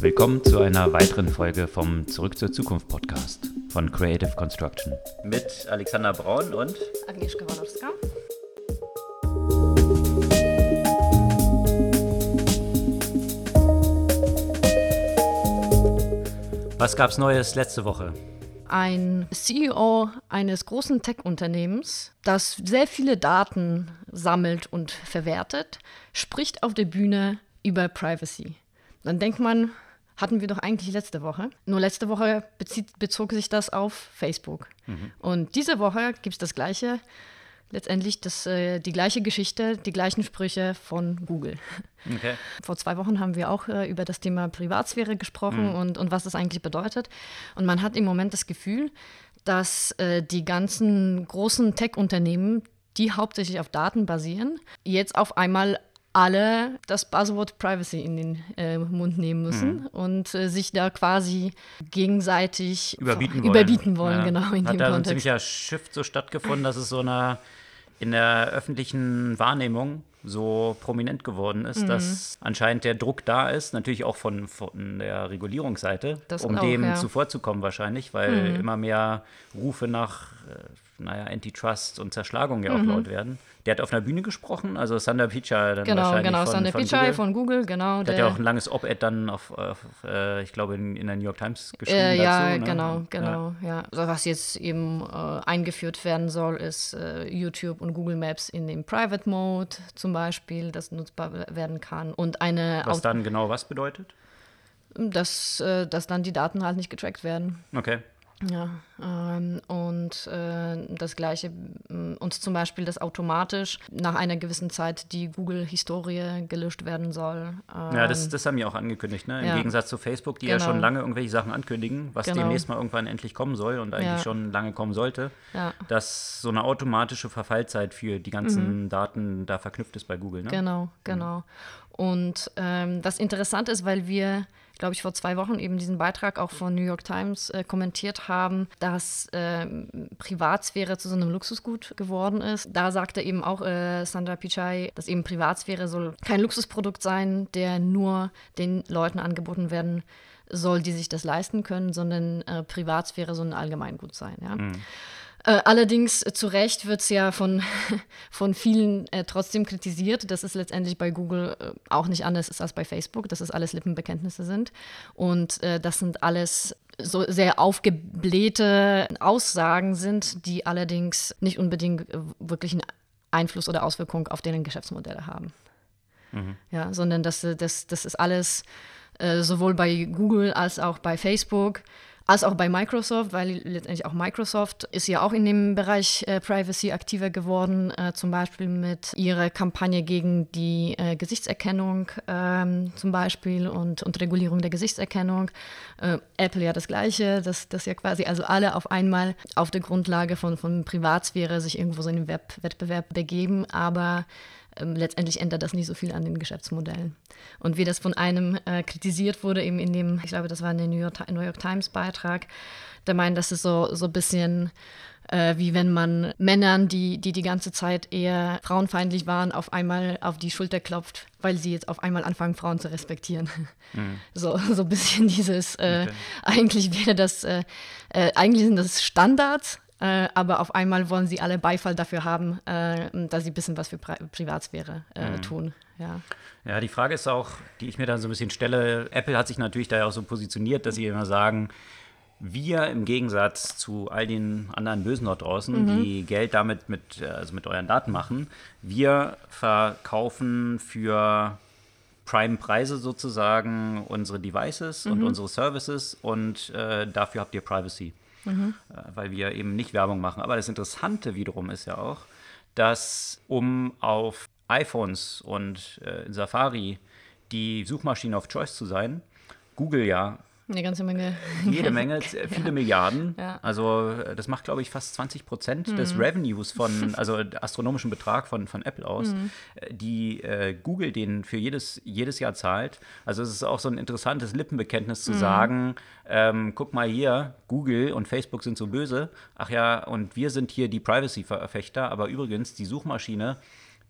Willkommen zu einer weiteren Folge vom Zurück zur Zukunft Podcast von Creative Construction. Mit Alexander Braun und Agnieszka Walorska. Was gab's Neues letzte Woche? Ein CEO eines großen Tech-Unternehmens, das sehr viele Daten sammelt und verwertet, spricht auf der Bühne über Privacy. Dann denkt man, hatten wir doch eigentlich letzte Woche. Nur letzte Woche bezieht, bezog sich das auf Facebook. Mhm. Und diese Woche gibt es das gleiche, letztendlich das, äh, die gleiche Geschichte, die gleichen Sprüche von Google. Okay. Vor zwei Wochen haben wir auch äh, über das Thema Privatsphäre gesprochen mhm. und, und was das eigentlich bedeutet. Und man hat im Moment das Gefühl, dass äh, die ganzen großen Tech-Unternehmen, die hauptsächlich auf Daten basieren, jetzt auf einmal alle das Buzzword Privacy in den äh, Mund nehmen müssen mhm. und äh, sich da quasi gegenseitig überbieten wollen. Überbieten wollen ja. genau, in Hat dem da Kontext. ein ziemlicher Shift so stattgefunden, dass es so eine in der öffentlichen Wahrnehmung so prominent geworden ist, mhm. dass anscheinend der Druck da ist, natürlich auch von, von der Regulierungsseite, das um auch, dem ja. zuvorzukommen wahrscheinlich, weil mhm. immer mehr Rufe nach äh, naja, Antitrust und Zerschlagung ja auch mhm. laut werden. Der hat auf einer Bühne gesprochen, also Sander Pichai dann genau, wahrscheinlich genau, von, Sander von Pichai Google. von Google, genau. Der, hat ja auch ein langes Op-Ed dann auf, auf äh, ich glaube, in, in, der New York Times geschrieben äh, ja, dazu. Ne? Genau, genau, ja. ja. Also was jetzt eben äh, eingeführt werden soll, ist äh, YouTube und Google Maps in dem Private Mode zum Beispiel, das nutzbar werden kann. Und eine was dann genau was bedeutet? Dass, äh, dass dann die Daten halt nicht getrackt werden. Okay. Ja, ähm, und äh, das gleiche, mm, und zum Beispiel, dass automatisch nach einer gewissen Zeit die Google-Historie gelöscht werden soll. Ähm, ja, das, das haben die auch angekündigt, ne? Im ja. Gegensatz zu Facebook, die genau. ja schon lange irgendwelche Sachen ankündigen, was genau. demnächst mal irgendwann endlich kommen soll und eigentlich ja. schon lange kommen sollte, ja. dass so eine automatische Verfallzeit für die ganzen mhm. Daten da verknüpft ist bei Google. Ne? Genau, genau. Mhm. Und ähm, das Interessante ist, weil wir glaube ich, vor zwei Wochen eben diesen Beitrag auch von New York Times äh, kommentiert haben, dass äh, Privatsphäre zu so einem Luxusgut geworden ist. Da sagte eben auch äh, Sandra Pichai, dass eben Privatsphäre soll kein Luxusprodukt sein, der nur den Leuten angeboten werden soll, die sich das leisten können, sondern äh, Privatsphäre soll ein Allgemeingut sein. Ja? Mhm. Äh, allerdings äh, zu Recht wird es ja von, von vielen äh, trotzdem kritisiert, dass es letztendlich bei Google äh, auch nicht anders ist als bei Facebook, dass es alles Lippenbekenntnisse sind. Und äh, das sind alles so sehr aufgeblähte Aussagen sind, die allerdings nicht unbedingt äh, wirklich einen Einfluss oder Auswirkung auf deren Geschäftsmodelle haben. Mhm. Ja, sondern das, das, das ist alles sowohl bei Google als auch bei Facebook als auch bei Microsoft, weil letztendlich auch Microsoft ist ja auch in dem Bereich äh, Privacy aktiver geworden, äh, zum Beispiel mit ihrer Kampagne gegen die äh, Gesichtserkennung ähm, zum Beispiel und, und Regulierung der Gesichtserkennung. Äh, Apple ja das Gleiche, dass, dass ja quasi also alle auf einmal auf der Grundlage von, von Privatsphäre sich irgendwo so in den Web Wettbewerb begeben, aber ähm, letztendlich ändert das nicht so viel an den Geschäftsmodellen. Und wie das von einem äh, kritisiert wurde, eben in dem, ich glaube, das war in dem New York, New York Times Beitrag, der meint, das ist so, so ein bisschen äh, wie wenn man Männern, die, die die ganze Zeit eher frauenfeindlich waren, auf einmal auf die Schulter klopft, weil sie jetzt auf einmal anfangen, Frauen zu respektieren. Mhm. So, so ein bisschen dieses, äh, okay. eigentlich wäre das, äh, äh eigentlich sind das Standards, äh, aber auf einmal wollen sie alle Beifall dafür haben, äh, dass sie ein bisschen was für Pri Privatsphäre äh, mhm. tun. Ja. ja, die Frage ist auch, die ich mir dann so ein bisschen stelle, Apple hat sich natürlich da ja auch so positioniert, dass sie immer sagen, wir im Gegensatz zu all den anderen Bösen dort draußen, mhm. die Geld damit mit, also mit euren Daten machen, wir verkaufen für Prime-Preise sozusagen unsere Devices mhm. und unsere Services und äh, dafür habt ihr Privacy mhm. weil wir eben nicht Werbung machen. Aber das Interessante wiederum ist ja auch, dass um auf iPhones und äh, Safari die Suchmaschine of Choice zu sein, Google ja eine ganze Menge. Jede Menge, viele ja. Milliarden. Ja. Also äh, das macht, glaube ich, fast 20 Prozent mhm. des Revenues von, also astronomischen Betrag von, von Apple aus, mhm. Äh, die äh, Google den für jedes, jedes Jahr zahlt. Also es ist auch so ein interessantes Lippenbekenntnis zu mhm. sagen, ähm, guck mal hier, Google und Facebook sind so böse. Ach ja, und wir sind hier die Privacy-Verfechter, aber übrigens, die Suchmaschine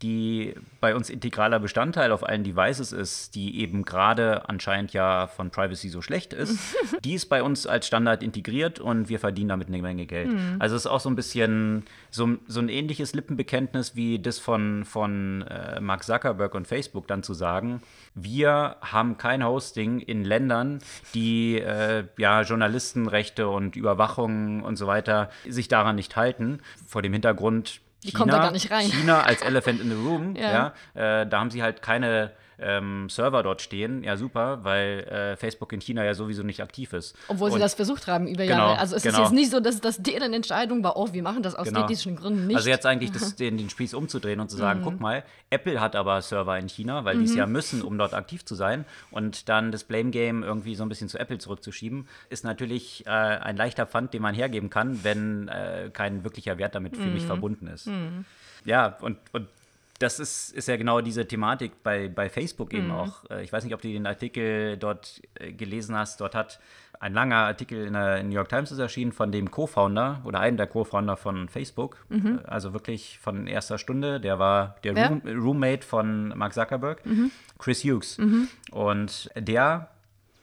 die bei uns integraler Bestandteil auf allen Devices ist, die eben gerade anscheinend ja von Privacy so schlecht ist, die ist bei uns als Standard integriert und wir verdienen damit eine Menge Geld. Mhm. Also es ist auch so ein bisschen so, so ein ähnliches Lippenbekenntnis wie das von, von äh, Mark Zuckerberg und Facebook dann zu sagen, wir haben kein Hosting in Ländern, die äh, ja Journalistenrechte und Überwachung und so weiter sich daran nicht halten. Vor dem Hintergrund die China, kommt da gar nicht rein. China als Elephant in the Room, ja. ja äh, da haben sie halt keine ähm, Server dort stehen. Ja, super, weil äh, Facebook in China ja sowieso nicht aktiv ist. Obwohl und, sie das versucht haben über genau, Jahre. Also es genau. ist jetzt nicht so, dass das deren Entscheidung war, oh, wir machen das aus genau. ethischen Gründen nicht. Also jetzt eigentlich das, den, den Spieß umzudrehen und zu sagen, mhm. guck mal, Apple hat aber Server in China, weil mhm. die es ja müssen, um dort aktiv zu sein. Und dann das Blame Game irgendwie so ein bisschen zu Apple zurückzuschieben, ist natürlich äh, ein leichter Pfand, den man hergeben kann, wenn äh, kein wirklicher Wert damit für mhm. mich verbunden ist. Mhm. Ja, und, und das ist, ist ja genau diese Thematik bei, bei Facebook eben mhm. auch. Äh, ich weiß nicht, ob du den Artikel dort äh, gelesen hast. Dort hat ein langer Artikel in der New York Times ist erschienen von dem Co-Founder oder einem der Co-Founder von Facebook. Mhm. Äh, also wirklich von erster Stunde. Der war der Room, Roommate von Mark Zuckerberg, mhm. Chris Hughes. Mhm. Und der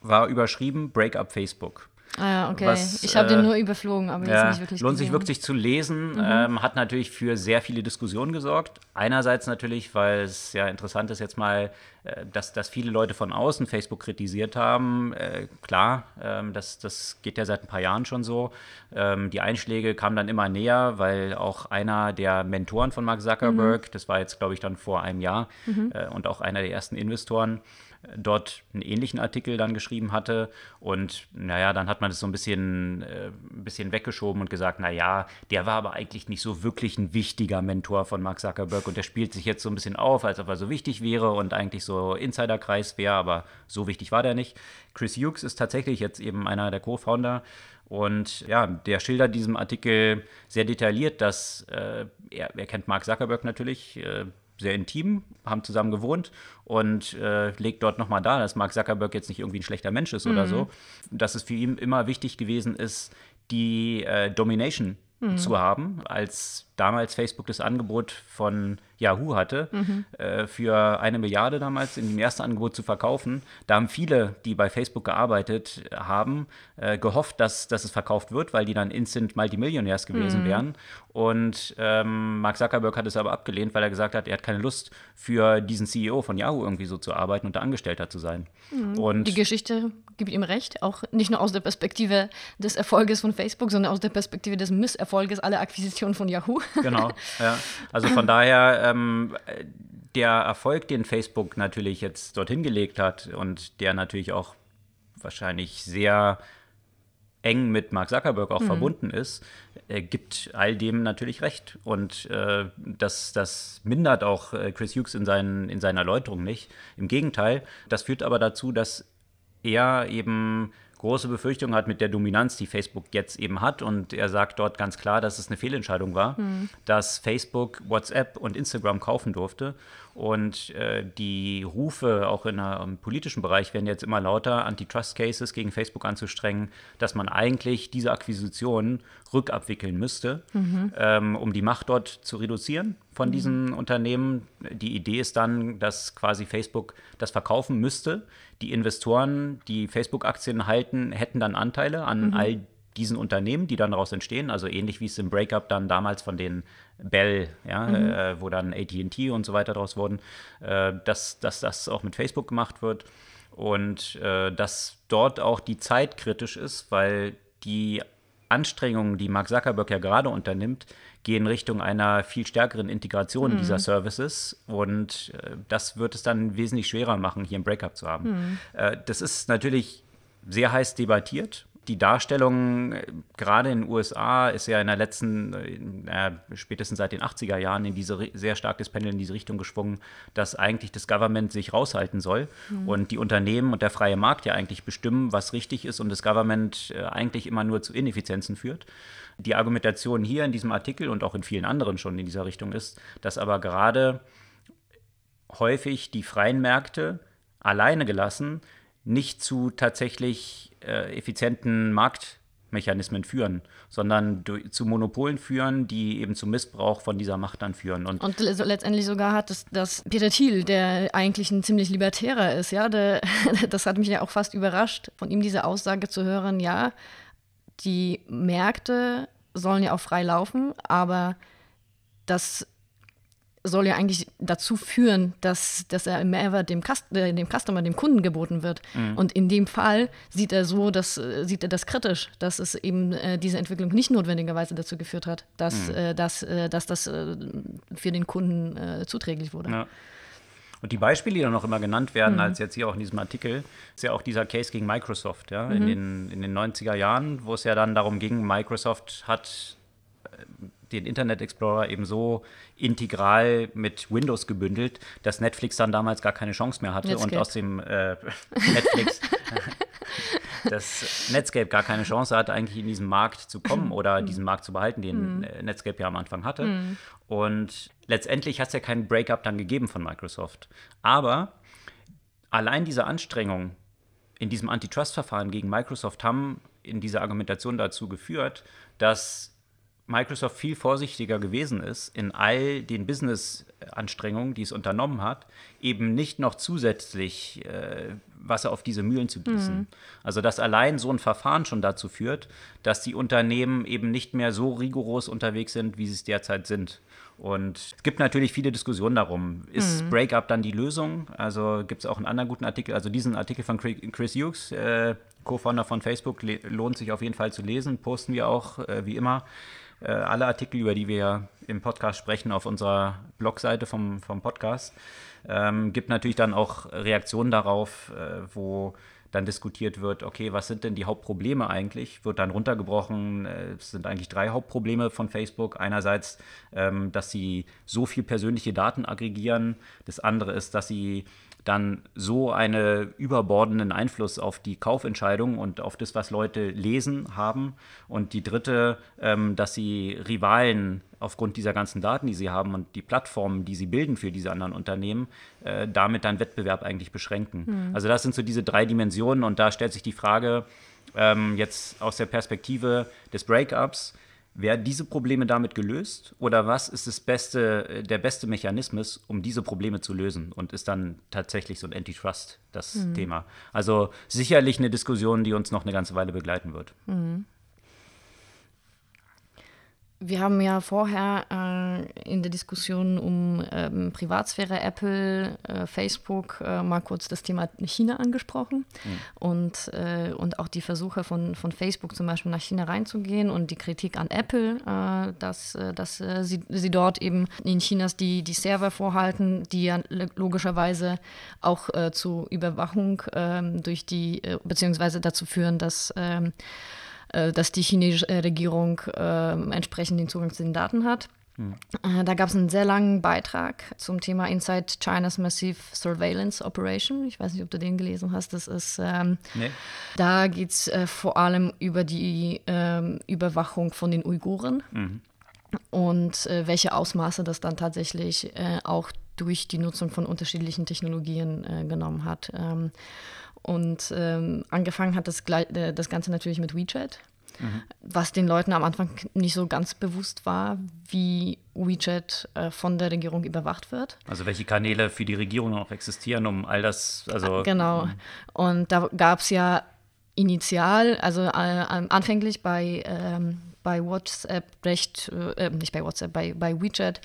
war überschrieben Break up Facebook. Ah ja, okay. Was, ich habe äh, den nur überflogen, aber ja, jetzt nicht wirklich Lohnt gesehen. sich wirklich zu lesen, mhm. ähm, hat natürlich für sehr viele Diskussionen gesorgt. Einerseits natürlich, weil es ja interessant ist jetzt mal, äh, dass, dass viele Leute von außen Facebook kritisiert haben. Äh, klar, ähm, das, das geht ja seit ein paar Jahren schon so. Ähm, die Einschläge kamen dann immer näher, weil auch einer der Mentoren von Mark Zuckerberg, mhm. das war jetzt glaube ich dann vor einem Jahr, mhm. äh, und auch einer der ersten Investoren, dort einen ähnlichen Artikel dann geschrieben hatte. Und naja, dann hat man das so ein bisschen, äh, ein bisschen weggeschoben und gesagt, naja, der war aber eigentlich nicht so wirklich ein wichtiger Mentor von Mark Zuckerberg und der spielt sich jetzt so ein bisschen auf, als ob er so wichtig wäre und eigentlich so Insiderkreis wäre, aber so wichtig war der nicht. Chris Hughes ist tatsächlich jetzt eben einer der Co-Founder. Und ja, der schildert diesem Artikel sehr detailliert, dass äh, er, er kennt Mark Zuckerberg natürlich, äh, sehr intim, haben zusammen gewohnt und äh, legt dort nochmal dar, dass Mark Zuckerberg jetzt nicht irgendwie ein schlechter Mensch ist mhm. oder so, dass es für ihn immer wichtig gewesen ist, die äh, Domination mhm. zu haben, als damals Facebook das Angebot von Yahoo hatte, mhm. äh, für eine Milliarde damals in dem ersten Angebot zu verkaufen. Da haben viele, die bei Facebook gearbeitet haben, äh, gehofft, dass, dass es verkauft wird, weil die dann instant Multimillionärs gewesen mhm. wären. Und ähm, Mark Zuckerberg hat es aber abgelehnt, weil er gesagt hat, er hat keine Lust, für diesen CEO von Yahoo irgendwie so zu arbeiten und da Angestellter zu sein. Mhm. Und die Geschichte gibt ihm recht, auch nicht nur aus der Perspektive des Erfolges von Facebook, sondern aus der Perspektive des Misserfolges aller Akquisitionen von Yahoo. Genau, ja. Also von daher ähm, der Erfolg, den Facebook natürlich jetzt dorthin gelegt hat und der natürlich auch wahrscheinlich sehr eng mit Mark Zuckerberg auch mhm. verbunden ist, äh, gibt all dem natürlich recht. Und äh, das, das mindert auch äh, Chris Hughes in, seinen, in seiner Erläuterung nicht. Im Gegenteil, das führt aber dazu, dass er eben große Befürchtungen hat mit der Dominanz, die Facebook jetzt eben hat. Und er sagt dort ganz klar, dass es eine Fehlentscheidung war, mhm. dass Facebook WhatsApp und Instagram kaufen durfte. Und äh, die Rufe auch in der, im politischen Bereich werden jetzt immer lauter, Antitrust-Cases gegen Facebook anzustrengen, dass man eigentlich diese Akquisitionen rückabwickeln müsste, mhm. ähm, um die Macht dort zu reduzieren von mhm. diesen Unternehmen. Die Idee ist dann, dass quasi Facebook das verkaufen müsste. Die Investoren, die Facebook-Aktien halten, hätten dann Anteile an mhm. all diesen Unternehmen, die dann daraus entstehen, also ähnlich wie es im Breakup dann damals von den Bell, ja, mhm. äh, wo dann AT&T und so weiter daraus wurden, äh, dass, dass das auch mit Facebook gemacht wird und äh, dass dort auch die Zeit kritisch ist, weil die Anstrengungen, die Mark Zuckerberg ja gerade unternimmt, gehen Richtung einer viel stärkeren Integration mhm. dieser Services und äh, das wird es dann wesentlich schwerer machen, hier ein Breakup zu haben. Mhm. Äh, das ist natürlich sehr heiß debattiert die Darstellung, äh, gerade in den USA, ist ja in der letzten, äh, spätestens seit den 80er Jahren, in diese sehr stark das Pendel in diese Richtung geschwungen, dass eigentlich das Government sich raushalten soll mhm. und die Unternehmen und der freie Markt ja eigentlich bestimmen, was richtig ist und das Government äh, eigentlich immer nur zu Ineffizienzen führt. Die Argumentation hier in diesem Artikel und auch in vielen anderen schon in dieser Richtung ist, dass aber gerade häufig die freien Märkte alleine gelassen nicht zu tatsächlich äh, effizienten Markt Mechanismen führen, sondern durch, zu Monopolen führen, die eben zum Missbrauch von dieser Macht dann führen. Und, und letztendlich sogar hat das, das Peter Thiel, der eigentlich ein ziemlich libertärer ist, ja, der, das hat mich ja auch fast überrascht, von ihm diese Aussage zu hören, ja, die Märkte sollen ja auch frei laufen, aber das soll ja eigentlich dazu führen, dass, dass er Mehrwert dem, Cust äh, dem Customer, dem Kunden geboten wird. Mhm. Und in dem Fall sieht er so, dass, äh, sieht er das kritisch, dass es eben äh, diese Entwicklung nicht notwendigerweise dazu geführt hat, dass, mhm. äh, dass, äh, dass das für den Kunden zuträglich wurde. Ja. Und die Beispiele, die dann noch immer genannt werden, mhm. als jetzt hier auch in diesem Artikel, ist ja auch dieser Case gegen Microsoft, ja, in, mhm. den, in den 90er Jahren, wo es ja dann darum ging, Microsoft hat den Internet Explorer eben so integral mit Windows gebündelt, dass Netflix dann damals gar keine Chance mehr hatte Netscape. und aus dem äh, Netflix das Netscape gar keine Chance hatte, eigentlich in diesen Markt zu kommen oder diesen Markt zu behalten, den mhm. Netscape ja am Anfang hatte. Mhm. Und letztendlich hat es ja keinen Breakup dann gegeben von Microsoft. Aber allein diese Anstrengung in diesem Antitrust-Verfahren gegen Microsoft haben in dieser Argumentation dazu geführt, dass Microsoft viel vorsichtiger gewesen ist, in all den Business-Anstrengungen, die es unternommen hat, eben nicht noch zusätzlich äh, Wasser auf diese Mühlen zu gießen. Mhm. Also dass allein so ein Verfahren schon dazu führt, dass die Unternehmen eben nicht mehr so rigoros unterwegs sind, wie sie es derzeit sind. Und es gibt natürlich viele Diskussionen darum. Ist mhm. Breakup dann die Lösung? Also gibt es auch einen anderen guten Artikel, also diesen Artikel von Chris Hughes, äh, Co-Founder von Facebook, lohnt sich auf jeden Fall zu lesen, posten wir auch äh, wie immer äh, alle Artikel, über die wir im Podcast sprechen, auf unserer Blogseite vom, vom Podcast. Ähm, gibt natürlich dann auch Reaktionen darauf, äh, wo dann diskutiert wird, okay, was sind denn die Hauptprobleme eigentlich? Wird dann runtergebrochen, äh, es sind eigentlich drei Hauptprobleme von Facebook. Einerseits, ähm, dass sie so viel persönliche Daten aggregieren. Das andere ist, dass sie dann so einen überbordenden Einfluss auf die Kaufentscheidung und auf das, was Leute lesen haben. Und die dritte, ähm, dass sie Rivalen aufgrund dieser ganzen Daten, die sie haben und die Plattformen, die sie bilden für diese anderen Unternehmen, äh, damit dann Wettbewerb eigentlich beschränken. Mhm. Also das sind so diese drei Dimensionen und da stellt sich die Frage, ähm, jetzt aus der Perspektive des Breakups, werden diese Probleme damit gelöst oder was ist das beste, äh, der beste Mechanismus, um diese Probleme zu lösen? Und ist dann tatsächlich so ein Antitrust das mhm. Thema? Also sicherlich eine Diskussion, die uns noch eine ganze Weile begleiten wird. Mhm. Wir haben ja vorher äh, in der Diskussion um ähm, Privatsphäre, Apple, äh, Facebook äh, mal kurz das Thema China angesprochen mhm. und, äh, und auch die Versuche von, von Facebook zum Beispiel nach China reinzugehen und die Kritik an Apple, äh, dass, äh, dass sie, sie dort eben in Chinas die, die Server vorhalten, die ja logischerweise auch zu Überwachung ähm, durch die, beziehungsweise dazu führen, dass ähm, äh, dass die chinesische äh, Regierung äh, entsprechend den Zugang zu den Daten hat. Hm. Da gab es einen sehr langen Beitrag zum Thema Inside China's Massive Surveillance Operation. Ich weiß nicht, ob du den gelesen hast. Das ist, ähm, nee. da geht es äh, vor allem über die ähm, Überwachung von den Uiguren mhm. und äh, welche Ausmaße das dann tatsächlich äh, auch durch die Nutzung von unterschiedlichen Technologien genommen hat. Ähm, und ähm, angefangen hat das, äh, das Ganze natürlich mit WeChat, mhm. was den Leuten am Anfang nicht so ganz bewusst war, wie WeChat äh, von der Regierung überwacht wird. Also welche Kanäle für die Regierung noch existieren, um all das, also. Genau. Mhm. Und da gab es ja initial, also äh, anfänglich bei, ähm, bei WhatsApp recht, äh, nicht bei WhatsApp, bei, bei WeChat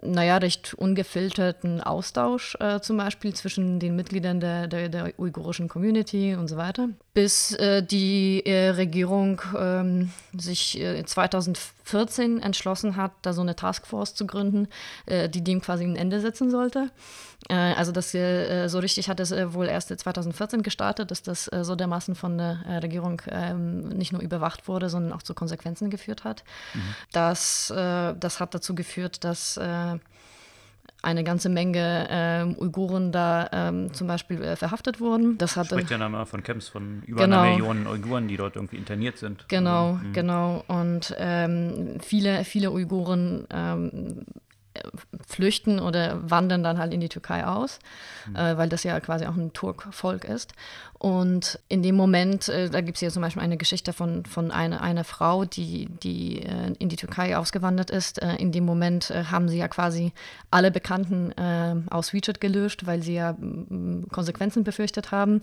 naja, recht ungefilterten Austausch äh, zum Beispiel zwischen den Mitgliedern der, der, der, uigurischen Community und so weiter, bis äh, die äh, Regierung ähm, sich 2014 äh, entschlossen hat, da so eine Taskforce zu gründen, äh, die dem quasi ein Ende setzen sollte. Äh, also das äh, so richtig hat es äh, wohl erst 2014 gestartet, dass das so dermaßen von der Regierung ähm, nicht nur überwacht wurde, sondern auch zu Konsequenzen geführt hat. Mhm. Das, das hat dazu geführt, dass eine ganze Menge ähm, Uiguren da ähm, zum Beispiel äh, verhaftet wurden. Das hatte, Spricht ja dann von Camps von über genau, einer Million Uiguren, die dort irgendwie interniert sind. Genau, also, genau. Und ähm, viele, viele Uiguren ähm, flüchten oder wandern dann halt in die Türkei aus, mhm. äh, weil das ja quasi auch ein Turkvolk ist. Und in dem Moment, äh, da gibt es hier zum Beispiel eine Geschichte von, von einer, einer Frau, die, die äh, in die Türkei ausgewandert ist. Äh, in dem Moment haben sie ja quasi alle Bekannten aus WeChat gelöscht, weil sie ja mm, Konsequenzen befürchtet haben.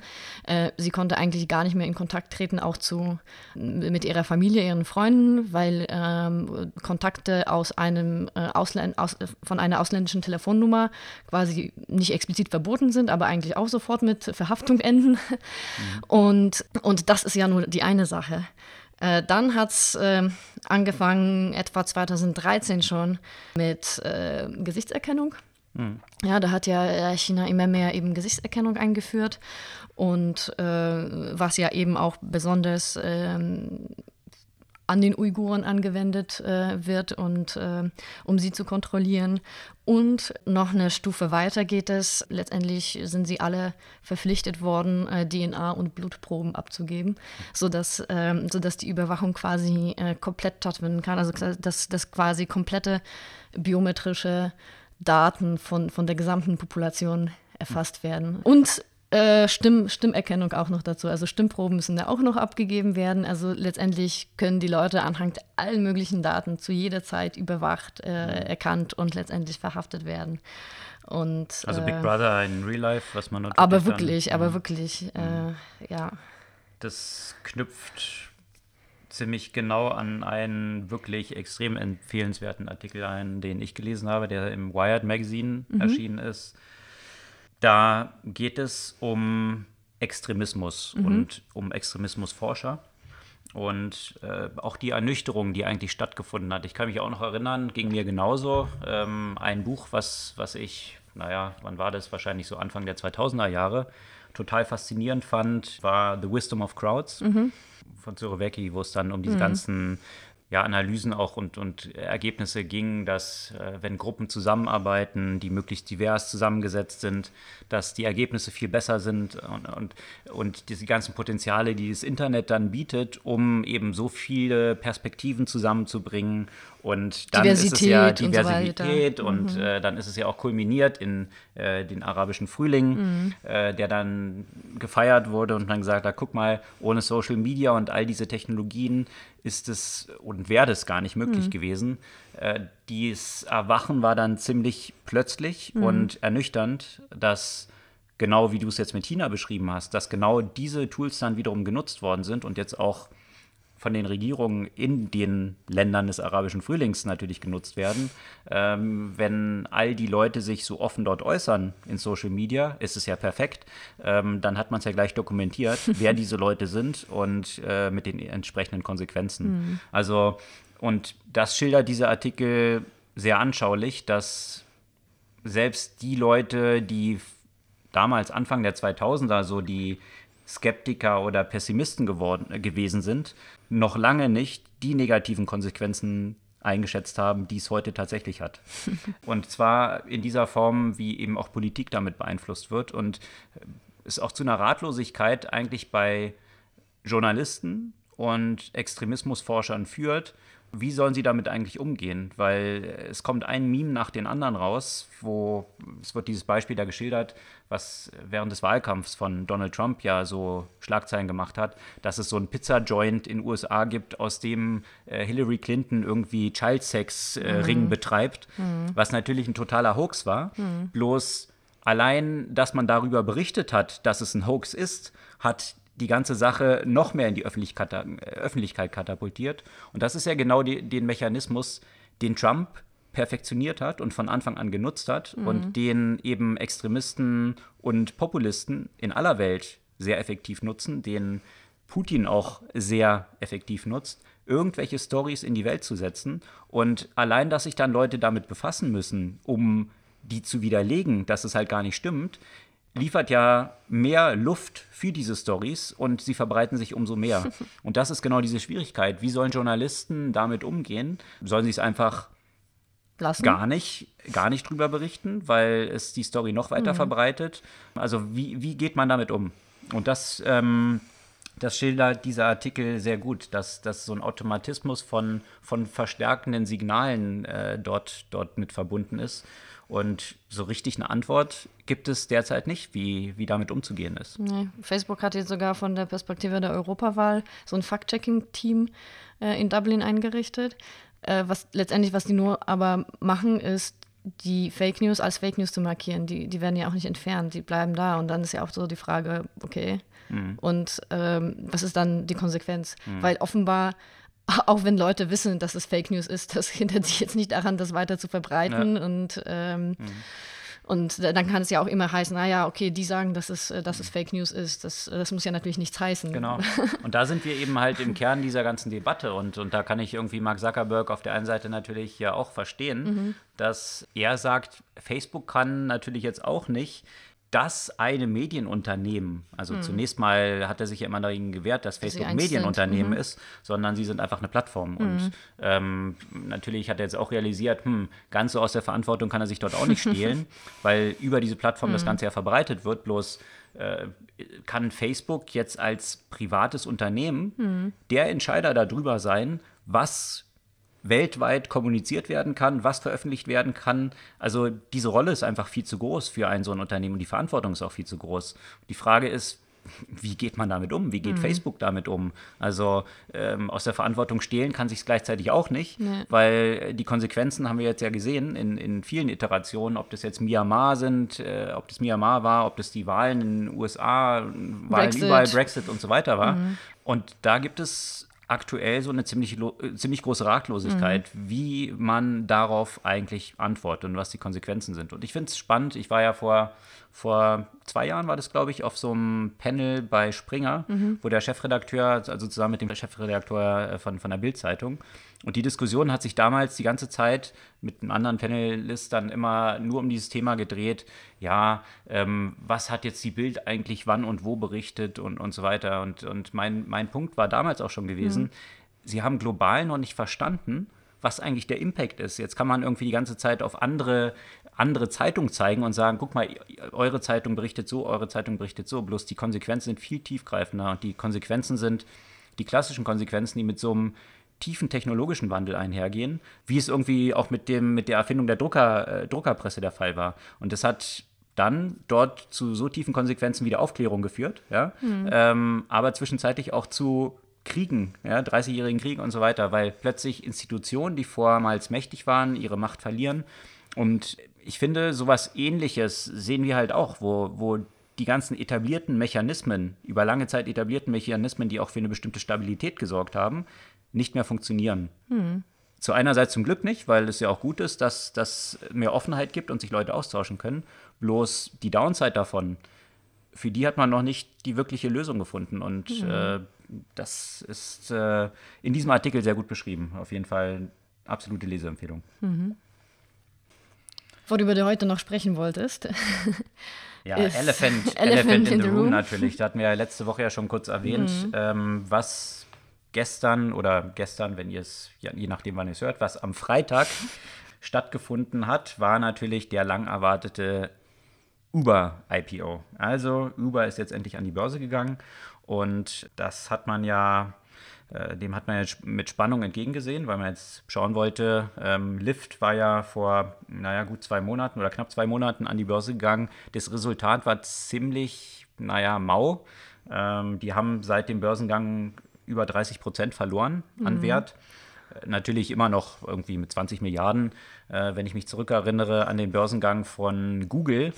Sie konnte eigentlich gar nicht mehr in Kontakt treten, auch zu, mit ihrer Familie, ihren Freunden, weil ähm, Kontakte aus einem, Ausländ aus, von einer ausländischen Telefonnummer quasi nicht explizit verboten sind, aber eigentlich auch sofort mit Verhaftung enden. Mhm. Und, und das ist ja nur die eine Sache. Äh, dann hat es äh, angefangen, etwa 2013 schon, mit äh, Gesichtserkennung. Mhm. Ja, da hat ja China immer mehr eben Gesichtserkennung eingeführt und äh, was ja eben auch besonders ähm, an den Uiguren angewendet äh, wird und äh, um sie zu kontrollieren. Und noch eine Stufe weiter geht es. Letztendlich sind sie alle verpflichtet worden, äh, DNA und Blutproben abzugeben, sodass, ähm, sodass die Überwachung quasi äh, komplett stattfinden kann. Also dass, dass quasi komplette biometrische Daten von, von der gesamten Population erfasst werden. Und äh, Stimm, Stimmerkennung auch noch dazu. Also Stimmproben müssen da auch noch abgegeben werden. Also letztendlich können die Leute anhand allen möglichen Daten zu jeder Zeit überwacht, äh, mhm. erkannt und letztendlich verhaftet werden. Und, also Big äh, Brother in Real Life, was man natürlich Aber wirklich, dann, aber mhm. wirklich, äh, mhm. ja. Das knüpft ziemlich genau an einen wirklich extrem empfehlenswerten Artikel ein, den ich gelesen habe, der im Wired Magazine mhm. erschienen ist da geht es um Extremismus mhm. und um Extremismusforscher. Und äh, auch die Ernüchterung, die eigentlich stattgefunden hat. Ich kann mich auch noch erinnern, ging mir genauso. Ähm, ein Buch, was, was ich, naja, wann war das? Wahrscheinlich so Anfang der 2000er Jahre, total faszinierend fand, war The Wisdom of Crowds mhm. von Zurowecki, wo es dann um diese mhm. ganzen ja, Analysen auch und, und Ergebnisse ging, dass äh, wenn Gruppen zusammenarbeiten, die möglichst divers zusammengesetzt sind, dass die Ergebnisse viel besser sind und, und, und diese ganzen Potenziale, die das Internet dann bietet, um eben so viele Perspektiven zusammenzubringen und dann Diversität ist es ja Diversität und, so und mhm. äh, dann ist es ja auch kulminiert in äh, den arabischen Frühling, mhm. äh, der dann gefeiert wurde und dann gesagt hat, guck mal, ohne Social Media und all diese Technologien ist es und wäre es gar nicht möglich mhm. gewesen. Äh, dieses Erwachen war dann ziemlich plötzlich mhm. und ernüchternd, dass genau wie du es jetzt mit China beschrieben hast, dass genau diese Tools dann wiederum genutzt worden sind und jetzt auch von den Regierungen in den Ländern des arabischen Frühlings natürlich genutzt werden. Ähm, wenn all die Leute sich so offen dort äußern in Social Media, ist es ja perfekt. Ähm, dann hat man es ja gleich dokumentiert, wer diese Leute sind und äh, mit den entsprechenden Konsequenzen. Mhm. Also, und das schildert dieser Artikel sehr anschaulich, dass selbst die Leute, die damals Anfang der 2000er so die Skeptiker oder Pessimisten geworden, äh, gewesen sind, noch lange nicht die negativen Konsequenzen eingeschätzt haben, die es heute tatsächlich hat. Und zwar in dieser Form, wie eben auch Politik damit beeinflusst wird und es auch zu einer Ratlosigkeit eigentlich bei Journalisten und Extremismusforschern führt, wie sollen sie damit eigentlich umgehen? Weil es kommt ein Meme nach den anderen raus, wo es wird dieses Beispiel da geschildert, was während des Wahlkampfs von Donald Trump ja so Schlagzeilen gemacht hat, dass es so ein Pizza-Joint in den USA gibt, aus dem äh, Hillary Clinton irgendwie Child-Sex-Ring äh, mhm. betreibt, mhm. was natürlich ein totaler Hoax war. Mhm. Bloß allein, dass man darüber berichtet hat, dass es ein Hoax ist, hat die ganze Sache noch mehr in die Öffentlichkeit, Öffentlichkeit katapultiert. Und das ist ja genau die, den Mechanismus, den Trump perfektioniert hat und von Anfang an genutzt hat mhm. und den eben Extremisten und Populisten in aller Welt sehr effektiv nutzen, den Putin auch sehr effektiv nutzt, irgendwelche Stories in die Welt zu setzen. Und allein, dass sich dann Leute damit befassen müssen, um die zu widerlegen, dass es halt gar nicht stimmt, liefert ja mehr Luft für diese Stories und sie verbreiten sich umso mehr. Und das ist genau diese Schwierigkeit. Wie sollen Journalisten damit umgehen? Sollen sie es einfach Lassen. gar nicht, gar nicht drüber berichten, weil es die Story noch weiter mhm. verbreitet? Also wie, wie geht man damit um? Und das, ähm, das schildert dieser Artikel sehr gut, dass, dass so ein Automatismus von, von verstärkenden Signalen äh, dort, dort mit verbunden ist Und so richtig eine Antwort gibt es derzeit nicht, wie, wie damit umzugehen ist. Nee. Facebook hat jetzt sogar von der Perspektive der Europawahl so ein Fact-Checking-Team äh, in Dublin eingerichtet. Äh, was letztendlich, was die nur aber machen, ist, die Fake News als Fake News zu markieren. Die, die werden ja auch nicht entfernt, die bleiben da. Und dann ist ja auch so die Frage, okay, mhm. und ähm, was ist dann die Konsequenz? Mhm. Weil offenbar auch wenn Leute wissen, dass es Fake News ist, das hindert sich jetzt nicht daran, das weiter zu verbreiten. Ja. Und, ähm, mhm. und dann kann es ja auch immer heißen, naja, okay, die sagen, dass es, äh, dass es Fake News ist. Das, das muss ja natürlich nichts heißen. Genau. Und da sind wir eben halt im Kern dieser ganzen Debatte. Und, und da kann ich irgendwie Mark Zuckerberg auf der einen Seite natürlich ja auch verstehen, mhm. dass er sagt, Facebook kann natürlich jetzt auch nicht das eine Medienunternehmen, also hm. zunächst mal hat er sich ja immer dagegen gewehrt, dass Facebook ein Medienunternehmen mhm. ist, sondern sie sind einfach eine Plattform. Mhm. Und ähm, natürlich hat er jetzt auch realisiert, hm, ganz so aus der Verantwortung kann er sich dort auch nicht stehlen, weil über diese Plattform mhm. das Ganze ja verbreitet wird. Bloß äh, kann Facebook jetzt als privates Unternehmen mhm. der Entscheider darüber sein, was weltweit kommuniziert werden kann, was veröffentlicht werden kann. Also diese Rolle ist einfach viel zu groß für ein so ein Unternehmen und die Verantwortung ist auch viel zu groß. Die Frage ist, wie geht man damit um? Wie geht mhm. Facebook damit um? Also ähm, aus der Verantwortung stehlen kann sich es gleichzeitig auch nicht, nee. weil die Konsequenzen haben wir jetzt ja gesehen in, in vielen Iterationen, ob das jetzt Myanmar sind, äh, ob das Myanmar war, ob das die Wahlen in den USA, Wahlen Brexit. überall, Brexit und so weiter war. Mhm. Und da gibt es aktuell so eine ziemlich, äh, ziemlich große Ratlosigkeit, mhm. wie man darauf eigentlich antwortet und was die Konsequenzen sind. Und ich finde es spannend. Ich war ja vor, vor zwei Jahren, war das, glaube ich, auf so einem Panel bei Springer, mhm. wo der Chefredakteur, also zusammen mit dem Chefredakteur äh, von, von der Bild-Zeitung, und die Diskussion hat sich damals die ganze Zeit mit einem anderen Panelist dann immer nur um dieses Thema gedreht. Ja, ähm, was hat jetzt die Bild eigentlich wann und wo berichtet und, und so weiter. Und, und mein, mein Punkt war damals auch schon gewesen, mhm. sie haben global noch nicht verstanden, was eigentlich der Impact ist. Jetzt kann man irgendwie die ganze Zeit auf andere, andere Zeitungen zeigen und sagen, guck mal, eure Zeitung berichtet so, eure Zeitung berichtet so. Bloß die Konsequenzen sind viel tiefgreifender und die Konsequenzen sind die klassischen Konsequenzen, die mit so einem tiefen technologischen Wandel einhergehen, wie es irgendwie auch mit, dem, mit der Erfindung der Drucker, äh, Druckerpresse der Fall war. Und das hat dann dort zu so tiefen Konsequenzen wie der Aufklärung geführt, ja, mhm. ähm, aber zwischenzeitlich auch zu Kriegen, ja, 30-jährigen Kriegen und so weiter, weil plötzlich Institutionen, die vormals mächtig waren, ihre Macht verlieren. Und ich finde, sowas ähnliches sehen wir halt auch, wo, wo die ganzen etablierten Mechanismen, über lange Zeit etablierten Mechanismen, die auch für eine bestimmte Stabilität gesorgt haben, nicht mehr funktionieren. Hm. Zu einerseits zum Glück nicht, weil es ja auch gut ist, dass das mehr Offenheit gibt und sich Leute austauschen können. Bloß die Downside davon, für die hat man noch nicht die wirkliche Lösung gefunden. Und mhm. äh, das ist äh, in diesem Artikel sehr gut beschrieben. Auf jeden Fall absolute Leseempfehlung. Mhm. Worüber du heute noch sprechen wolltest. ja, Elephant, Elephant, Elephant, in, in the, room. room. natürlich. Da hatten wir ja letzte Woche ja schon kurz erwähnt, mhm. ähm, was gestern oder gestern, wenn ihr es, je nachdem, wann ihr es hört, was am Freitag stattgefunden hat, war natürlich der lang erwartete Uber-IPO. Also Uber ist jetzt endlich an die Börse gegangen und das hat man ja, äh, dem hat man jetzt mit Spannung entgegengesehen, weil man jetzt schauen wollte, ähm, Lyft war ja vor, naja, gut zwei Monaten oder knapp zwei Monaten an die Börse gegangen. Das Resultat war ziemlich, naja, mau. Ähm, die haben seit dem Börsengang über 30 Prozent verloren an mhm. Wert. Äh, natürlich immer noch irgendwie mit 20 Milliarden. Äh, wenn ich mich zurückerinnere an den Börsengang von Google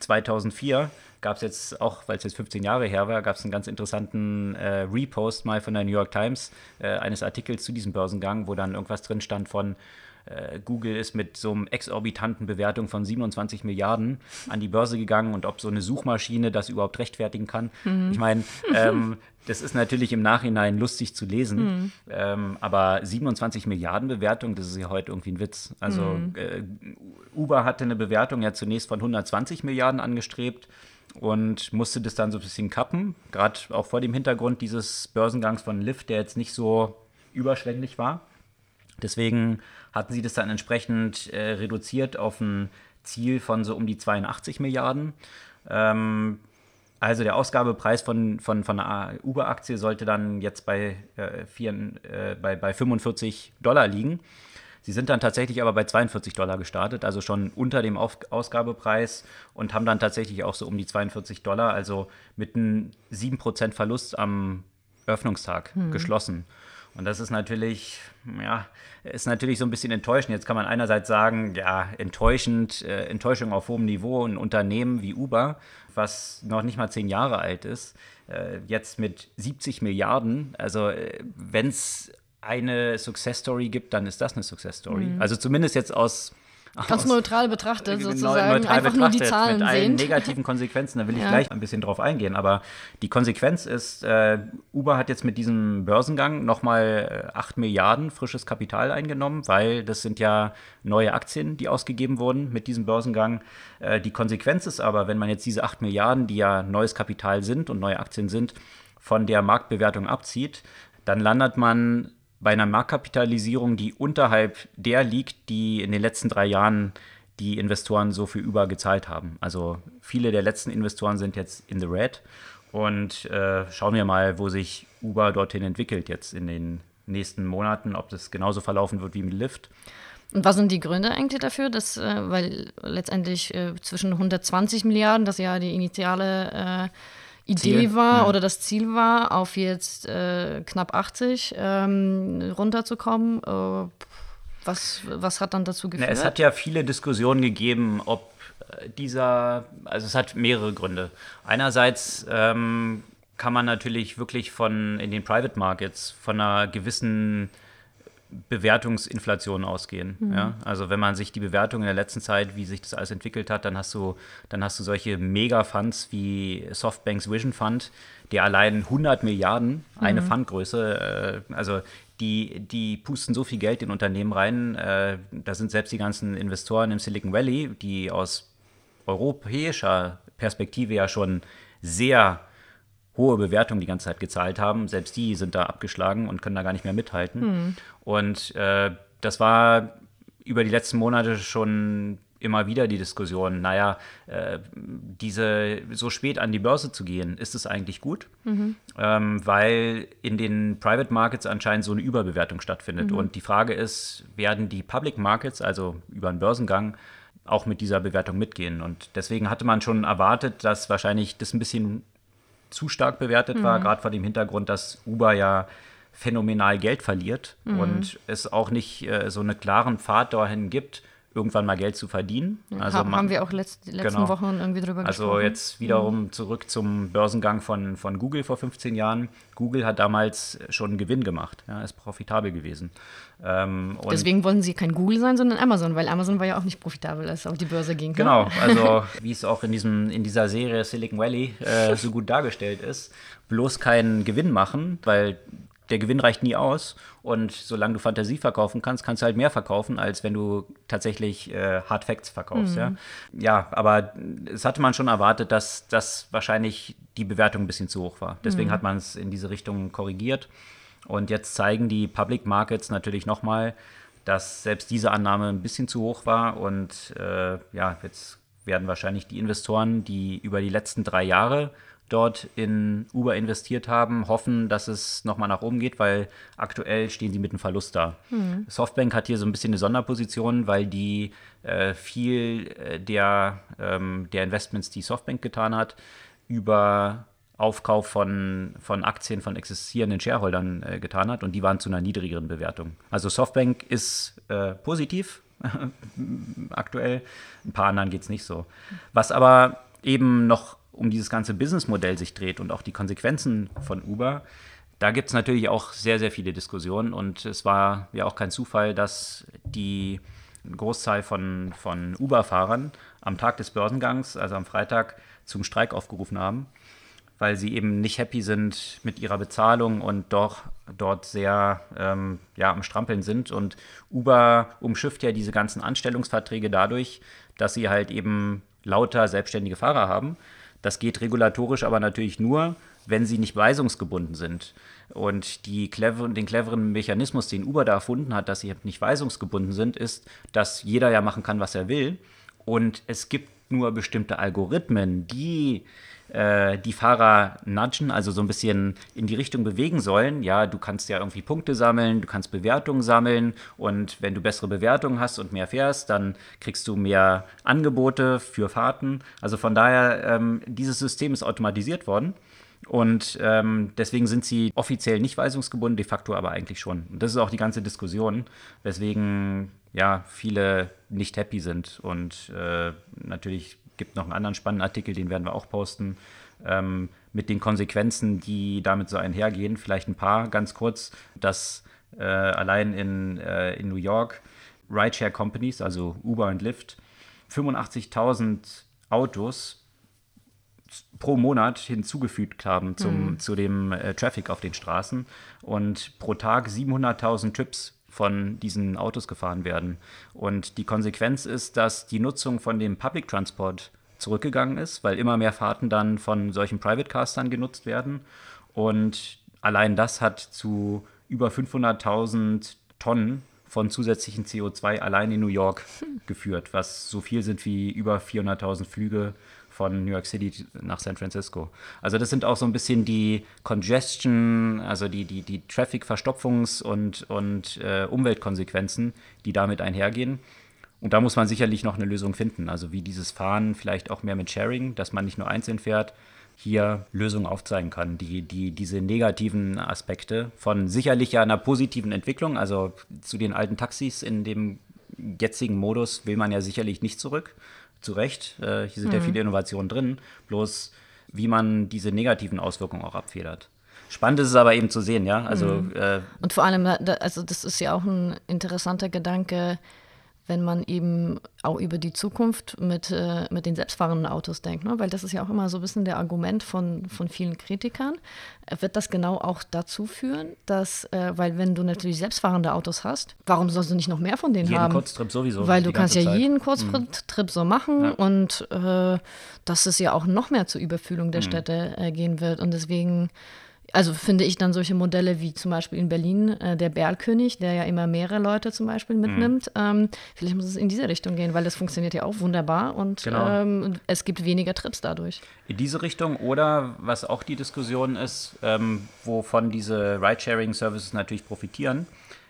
2004, gab es jetzt auch, weil es jetzt 15 Jahre her war, gab es einen ganz interessanten äh, Repost mal von der New York Times äh, eines Artikels zu diesem Börsengang, wo dann irgendwas drin stand von Google ist mit so einem exorbitanten Bewertung von 27 Milliarden an die Börse gegangen und ob so eine Suchmaschine das überhaupt rechtfertigen kann. Mhm. Ich meine, ähm, das ist natürlich im Nachhinein lustig zu lesen, mhm. ähm, aber 27 Milliarden Bewertung, das ist ja heute irgendwie ein Witz. Also mhm. äh, Uber hatte eine Bewertung ja zunächst von 120 Milliarden angestrebt und musste das dann so ein bisschen kappen, gerade auch vor dem Hintergrund dieses Börsengangs von Lyft, der jetzt nicht so überschwänglich war. Deswegen hatten sie das dann entsprechend äh, reduziert auf ein Ziel von so um die 82 Milliarden. Ähm, also der Ausgabepreis von, von, von einer Uber-Aktie sollte dann jetzt bei, äh, vier, äh, bei, bei 45 Dollar liegen. Sie sind dann tatsächlich aber bei 42 Dollar gestartet, also schon unter dem Auf Ausgabepreis und haben dann tatsächlich auch so um die 42 Dollar, also mit einem 7% Verlust am Öffnungstag hm. geschlossen. Und das ist natürlich, ja, ist natürlich so ein bisschen enttäuschend. Jetzt kann man einerseits sagen, ja, enttäuschend, äh, Enttäuschung auf hohem Niveau, ein Unternehmen wie Uber, was noch nicht mal zehn Jahre alt ist, äh, jetzt mit 70 Milliarden. Also äh, wenn es eine Success Story gibt, dann ist das eine Success Story. Mhm. Also zumindest jetzt aus Ganz neutral betrachtet sozusagen, neutral einfach nur die Zahlen mit allen negativen Konsequenzen, da will ich ja. gleich ein bisschen drauf eingehen. Aber die Konsequenz ist, äh, Uber hat jetzt mit diesem Börsengang nochmal 8 äh, Milliarden frisches Kapital eingenommen, weil das sind ja neue Aktien, die ausgegeben wurden mit diesem Börsengang. Äh, die Konsequenz ist aber, wenn man jetzt diese 8 Milliarden, die ja neues Kapital sind und neue Aktien sind, von der Marktbewertung abzieht, dann landet man bei einer Marktkapitalisierung, die unterhalb der liegt, die in den letzten drei Jahren die Investoren so für über gezahlt haben. Also viele der letzten Investoren sind jetzt in the red. Und äh, schauen wir mal, wo sich Uber dorthin entwickelt jetzt in den nächsten Monaten, ob das genauso verlaufen wird wie mit Lyft. Und was sind die Gründe eigentlich dafür? Dass, äh, weil letztendlich äh, zwischen 120 Milliarden, das ja die initiale äh, Idee Ziel. war ja. oder das Ziel war, auf jetzt äh, knapp 80 ähm, runterzukommen. Äh, was, was hat dann dazu geführt? Na, es hat ja viele Diskussionen gegeben, ob äh, dieser, also es hat mehrere Gründe. Einerseits ähm, kann man natürlich wirklich von in den Private Markets von einer gewissen Bewertungsinflation ausgehen. Mhm. Ja? Also wenn man sich die Bewertung in der letzten Zeit, wie sich das alles entwickelt hat, dann hast du, dann hast du solche Mega-Funds wie Softbanks Vision Fund, der allein 100 Milliarden, eine mhm. Fundgröße, äh, also die, die pusten so viel Geld in Unternehmen rein. Äh, da sind selbst die ganzen Investoren im Silicon Valley, die aus europäischer Perspektive ja schon sehr hohe Bewertungen die ganze Zeit gezahlt haben. Selbst die sind da abgeschlagen und können da gar nicht mehr mithalten. Mhm. Und äh, das war über die letzten Monate schon immer wieder die Diskussion, naja, äh, diese so spät an die Börse zu gehen, ist es eigentlich gut? Mhm. Ähm, weil in den Private Markets anscheinend so eine Überbewertung stattfindet. Mhm. Und die Frage ist, werden die Public Markets, also über einen Börsengang, auch mit dieser Bewertung mitgehen? Und deswegen hatte man schon erwartet, dass wahrscheinlich das ein bisschen zu stark bewertet mhm. war, gerade vor dem Hintergrund, dass Uber ja phänomenal Geld verliert mhm. und es auch nicht äh, so einen klaren Pfad dahin gibt, irgendwann mal Geld zu verdienen. Also man, haben wir auch letzt, die letzten genau. Wochen irgendwie drüber also gesprochen. Also jetzt wiederum mhm. zurück zum Börsengang von, von Google vor 15 Jahren. Google hat damals schon einen Gewinn gemacht, ja, ist profitabel gewesen. Ähm, Deswegen wollen sie kein Google sein, sondern Amazon, weil Amazon war ja auch nicht profitabel, als es auf die Börse ging. Ne? Genau, also wie es auch in, diesem, in dieser Serie Silicon Valley äh, so gut dargestellt ist, bloß keinen Gewinn machen, weil der Gewinn reicht nie aus. Und solange du Fantasie verkaufen kannst, kannst du halt mehr verkaufen, als wenn du tatsächlich äh, Hard Facts verkaufst. Mhm. Ja? ja, aber es hatte man schon erwartet, dass das wahrscheinlich die Bewertung ein bisschen zu hoch war. Deswegen mhm. hat man es in diese Richtung korrigiert. Und jetzt zeigen die Public Markets natürlich nochmal, dass selbst diese Annahme ein bisschen zu hoch war. Und äh, ja, jetzt werden wahrscheinlich die Investoren, die über die letzten drei Jahre dort in Uber investiert haben, hoffen, dass es nochmal nach oben geht, weil aktuell stehen sie mit einem Verlust da. Mhm. Softbank hat hier so ein bisschen eine Sonderposition, weil die äh, viel äh, der, ähm, der Investments, die Softbank getan hat, über Aufkauf von, von Aktien von existierenden Shareholdern äh, getan hat und die waren zu einer niedrigeren Bewertung. Also Softbank ist äh, positiv aktuell, ein paar anderen geht es nicht so. Was aber eben noch um dieses ganze Businessmodell sich dreht und auch die Konsequenzen von Uber, da gibt es natürlich auch sehr, sehr viele Diskussionen. Und es war ja auch kein Zufall, dass die Großzahl von, von Uber-Fahrern am Tag des Börsengangs, also am Freitag, zum Streik aufgerufen haben, weil sie eben nicht happy sind mit ihrer Bezahlung und doch dort sehr ähm, ja, am Strampeln sind. Und Uber umschifft ja diese ganzen Anstellungsverträge dadurch, dass sie halt eben lauter selbstständige Fahrer haben das geht regulatorisch aber natürlich nur, wenn sie nicht weisungsgebunden sind. Und clever, den cleveren Mechanismus, den Uber da erfunden hat, dass sie nicht weisungsgebunden sind, ist, dass jeder ja machen kann, was er will. Und es gibt nur bestimmte Algorithmen, die die Fahrer nudgen, also so ein bisschen in die Richtung bewegen sollen. Ja, du kannst ja irgendwie Punkte sammeln, du kannst Bewertungen sammeln und wenn du bessere Bewertungen hast und mehr fährst, dann kriegst du mehr Angebote für Fahrten. Also von daher, ähm, dieses System ist automatisiert worden. Und ähm, deswegen sind sie offiziell nicht weisungsgebunden, de facto aber eigentlich schon. Und das ist auch die ganze Diskussion, weswegen ja viele nicht happy sind. Und äh, natürlich gibt noch einen anderen spannenden Artikel, den werden wir auch posten, ähm, mit den Konsequenzen, die damit so einhergehen. Vielleicht ein paar ganz kurz, dass äh, allein in, äh, in New York Rideshare Companies, also Uber und Lyft, 85.000 Autos pro Monat hinzugefügt haben zum, mhm. zu dem äh, Traffic auf den Straßen und pro Tag 700.000 Trips von diesen Autos gefahren werden. Und die Konsequenz ist, dass die Nutzung von dem Public Transport zurückgegangen ist, weil immer mehr Fahrten dann von solchen Private Cars dann genutzt werden. Und allein das hat zu über 500.000 Tonnen von zusätzlichen CO2 allein in New York geführt, was so viel sind wie über 400.000 Flüge von New York City nach San Francisco. Also das sind auch so ein bisschen die Congestion, also die, die, die Traffic-Verstopfungs- und, und äh, Umweltkonsequenzen, die damit einhergehen. Und da muss man sicherlich noch eine Lösung finden. Also wie dieses Fahren vielleicht auch mehr mit Sharing, dass man nicht nur einzeln fährt, hier Lösungen aufzeigen kann, die, die diese negativen Aspekte von sicherlich ja einer positiven Entwicklung, also zu den alten Taxis in dem jetzigen Modus will man ja sicherlich nicht zurück. Zu Recht, äh, hier sind mhm. ja viele Innovationen drin, bloß wie man diese negativen Auswirkungen auch abfedert. Spannend ist es aber eben zu sehen, ja. Also, mhm. äh, Und vor allem, also das ist ja auch ein interessanter Gedanke, wenn man eben auch über die Zukunft mit, äh, mit den selbstfahrenden Autos denkt. Ne? Weil das ist ja auch immer so ein bisschen der Argument von, von vielen Kritikern. Wird das genau auch dazu führen, dass, äh, weil wenn du natürlich selbstfahrende Autos hast, warum sollst du nicht noch mehr von denen jeden haben? Jeden Kurztrip sowieso. Weil du kannst ja Zeit. jeden Kurztrip mhm. so machen ja. und äh, dass es ja auch noch mehr zur Überfühlung der mhm. Städte äh, gehen wird. Und deswegen also finde ich dann solche Modelle wie zum Beispiel in Berlin äh, der Berlkönig, der ja immer mehrere Leute zum Beispiel mhm. mitnimmt. Mhm. Ähm, vielleicht muss es in diese Richtung gehen, weil das funktioniert ja auch wunderbar und genau. ähm, es gibt weniger Trips dadurch. In diese Richtung oder was auch die Diskussion ist, ähm, wovon diese Ridesharing-Services natürlich profitieren,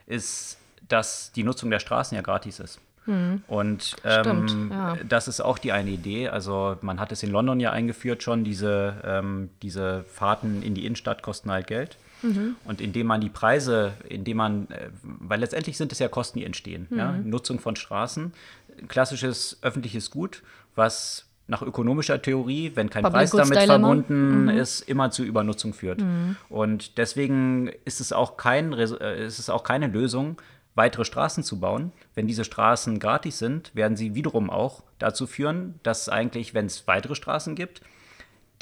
ist, dass die Nutzung der Straßen ja gratis ist. Mhm. Und ähm, ja. das ist auch die eine Idee. Also man hat es in London ja eingeführt schon, diese, ähm, diese Fahrten in die Innenstadt kosten halt Geld. Mhm. Und indem man die Preise, indem man, äh, weil letztendlich sind es ja Kosten, die entstehen. Mhm. Ja? Nutzung von Straßen, klassisches öffentliches Gut, was nach ökonomischer Theorie, wenn kein Public Preis damit verbunden mhm. ist, immer zu Übernutzung führt. Mhm. Und deswegen ist es auch kein, äh, ist es auch keine Lösung, weitere Straßen zu bauen. Wenn diese Straßen gratis sind, werden sie wiederum auch dazu führen, dass eigentlich, wenn es weitere Straßen gibt,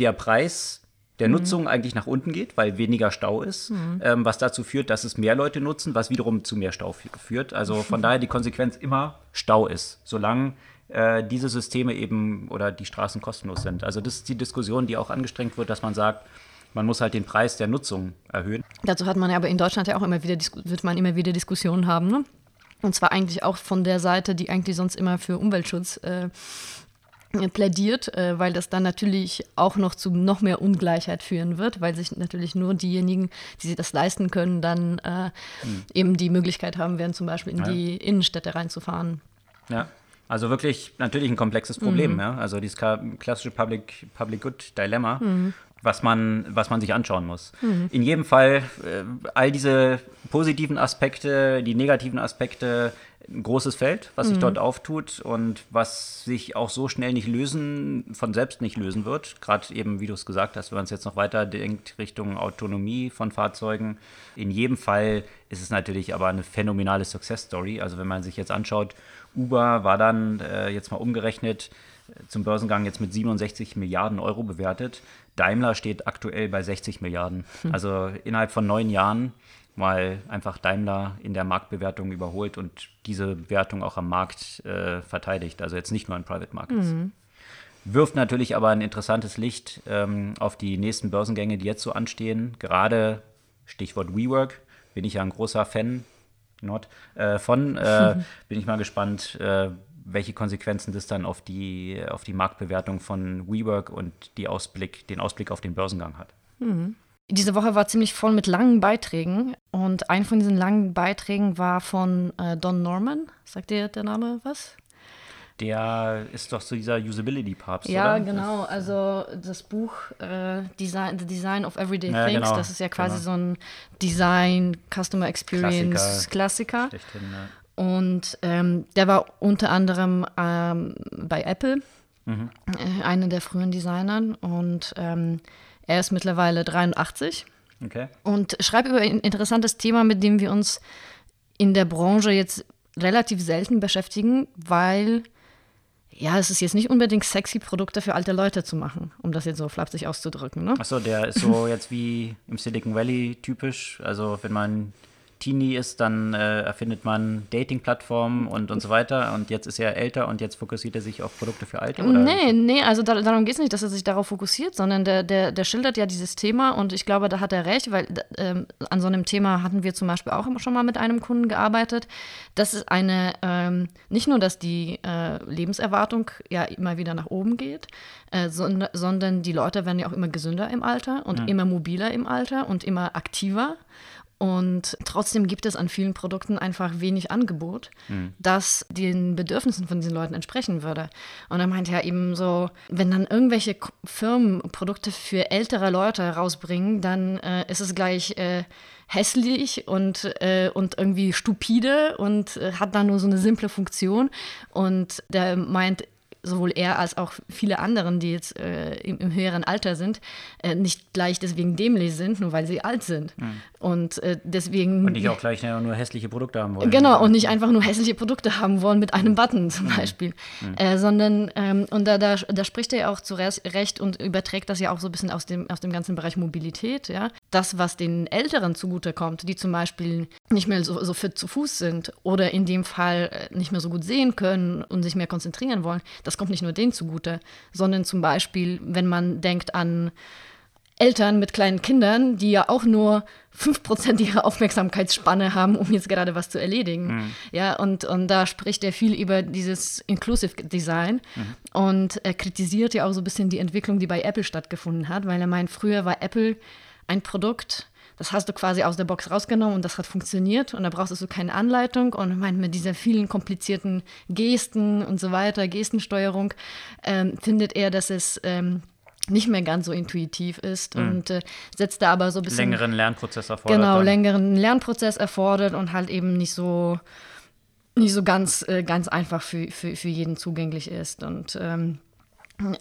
der Preis der mhm. Nutzung eigentlich nach unten geht, weil weniger Stau ist, mhm. ähm, was dazu führt, dass es mehr Leute nutzen, was wiederum zu mehr Stau führt. Also von daher die Konsequenz immer Stau ist, solange äh, diese Systeme eben oder die Straßen kostenlos sind. Also das ist die Diskussion, die auch angestrengt wird, dass man sagt, man muss halt den Preis der Nutzung erhöhen. Dazu hat man ja aber in Deutschland ja auch immer wieder, wird man immer wieder Diskussionen haben, ne? Und zwar eigentlich auch von der Seite, die eigentlich sonst immer für Umweltschutz äh, plädiert, äh, weil das dann natürlich auch noch zu noch mehr Ungleichheit führen wird, weil sich natürlich nur diejenigen, die sich das leisten können, dann äh, hm. eben die Möglichkeit haben werden, zum Beispiel in ja. die Innenstädte reinzufahren. Ja. Also wirklich natürlich ein komplexes Problem, mhm. ja. Also dieses klassische Public, Public Good Dilemma. Mhm was man, was man sich anschauen muss. Mhm. In jedem Fall äh, all diese positiven Aspekte, die negativen Aspekte, ein großes Feld, was mhm. sich dort auftut und was sich auch so schnell nicht lösen, von selbst nicht lösen wird. Gerade eben, wie du es gesagt hast, wenn man es jetzt noch weiter denkt, Richtung Autonomie von Fahrzeugen. In jedem Fall ist es natürlich aber eine phänomenale Success Story. Also wenn man sich jetzt anschaut, Uber war dann äh, jetzt mal umgerechnet zum Börsengang jetzt mit 67 Milliarden Euro bewertet. Daimler steht aktuell bei 60 Milliarden. Hm. Also innerhalb von neun Jahren mal einfach Daimler in der Marktbewertung überholt und diese Bewertung auch am Markt äh, verteidigt. Also jetzt nicht nur in Private Markets. Mhm. Wirft natürlich aber ein interessantes Licht ähm, auf die nächsten Börsengänge, die jetzt so anstehen. Gerade Stichwort WeWork, bin ich ja ein großer Fan not, äh, von. Äh, bin ich mal gespannt, äh, welche Konsequenzen das dann auf die, auf die Marktbewertung von WeWork und die Ausblick, den Ausblick auf den Börsengang hat. Mhm. Diese Woche war ziemlich voll mit langen Beiträgen und ein von diesen langen Beiträgen war von äh, Don Norman. Sagt dir der Name was? Der ist doch so dieser Usability-Papst, Ja, oder? genau. Also das Buch äh, Design, The Design of Everyday ja, Things, genau, das ist ja quasi genau. so ein Design, Customer Experience Klassiker. Klassiker. Ja. Und ähm, der war unter anderem ähm, bei Apple, mhm. äh, einer der frühen Designern. Und ähm, er ist mittlerweile 83 okay. und schreibt über ein interessantes Thema, mit dem wir uns in der Branche jetzt relativ selten beschäftigen, weil ja, es ist jetzt nicht unbedingt sexy, Produkte für alte Leute zu machen, um das jetzt so flapsig auszudrücken. Ne? Achso, der ist so jetzt wie im Silicon Valley typisch. Also wenn man Teenie ist, dann äh, erfindet man Dating-Plattformen und, und so weiter. Und jetzt ist er älter und jetzt fokussiert er sich auf Produkte für Alte? Oder? Nee, nee, also da, darum geht es nicht, dass er sich darauf fokussiert, sondern der, der, der schildert ja dieses Thema und ich glaube, da hat er recht, weil ähm, an so einem Thema hatten wir zum Beispiel auch schon mal mit einem Kunden gearbeitet. Das ist eine, ähm, nicht nur, dass die äh, Lebenserwartung ja immer wieder nach oben geht, äh, sondern, sondern die Leute werden ja auch immer gesünder im Alter und mhm. immer mobiler im Alter und immer aktiver. Und trotzdem gibt es an vielen Produkten einfach wenig Angebot, mhm. das den Bedürfnissen von diesen Leuten entsprechen würde. Und er meint ja eben so, wenn dann irgendwelche Firmen Produkte für ältere Leute rausbringen, dann äh, ist es gleich äh, hässlich und, äh, und irgendwie stupide und äh, hat dann nur so eine simple Funktion. Und der meint, sowohl er als auch viele anderen, die jetzt äh, im, im, höheren Alter sind, äh, nicht gleich deswegen dämlich sind, nur weil sie alt sind. Mhm. Und äh, deswegen. Und nicht auch gleich ja, nur hässliche Produkte haben wollen. Genau, und nicht einfach nur hässliche Produkte haben wollen mit einem Button zum mhm. Beispiel. Mhm. sondern, ähm, und da, da, da, spricht er ja auch zu Recht und überträgt das ja auch so ein bisschen aus dem, aus dem ganzen Bereich Mobilität, ja. Das, was den Älteren zugutekommt, die zum Beispiel nicht mehr so, so fit zu Fuß sind oder in dem Fall äh, nicht mehr so gut sehen können und sich mehr konzentrieren wollen, das das kommt nicht nur denen zugute, sondern zum Beispiel, wenn man denkt an Eltern mit kleinen Kindern, die ja auch nur 5% ihrer Aufmerksamkeitsspanne haben, um jetzt gerade was zu erledigen. Mhm. Ja, und, und da spricht er viel über dieses Inclusive Design mhm. und er kritisiert ja auch so ein bisschen die Entwicklung, die bei Apple stattgefunden hat, weil er meint, früher war Apple ein Produkt, das hast du quasi aus der Box rausgenommen und das hat funktioniert und da brauchst du keine Anleitung und meint mit dieser vielen komplizierten Gesten und so weiter, Gestensteuerung, ähm, findet er, dass es ähm, nicht mehr ganz so intuitiv ist mhm. und äh, setzt da aber so ein bisschen. Längeren Lernprozess erfordert. Genau, dann. längeren Lernprozess erfordert und halt eben nicht so nicht so ganz, äh, ganz einfach für, für, für jeden zugänglich ist. Und ähm,